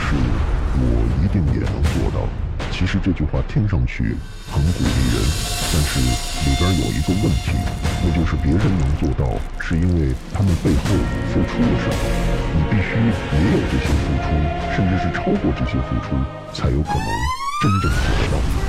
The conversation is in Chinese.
是我一定也能做到。其实这句话听上去很鼓励人，但是里边有一个问题，那就是别人能做到，是因为他们背后付出了什么。你必须也有这些付出，甚至是超过这些付出，才有可能真正做到。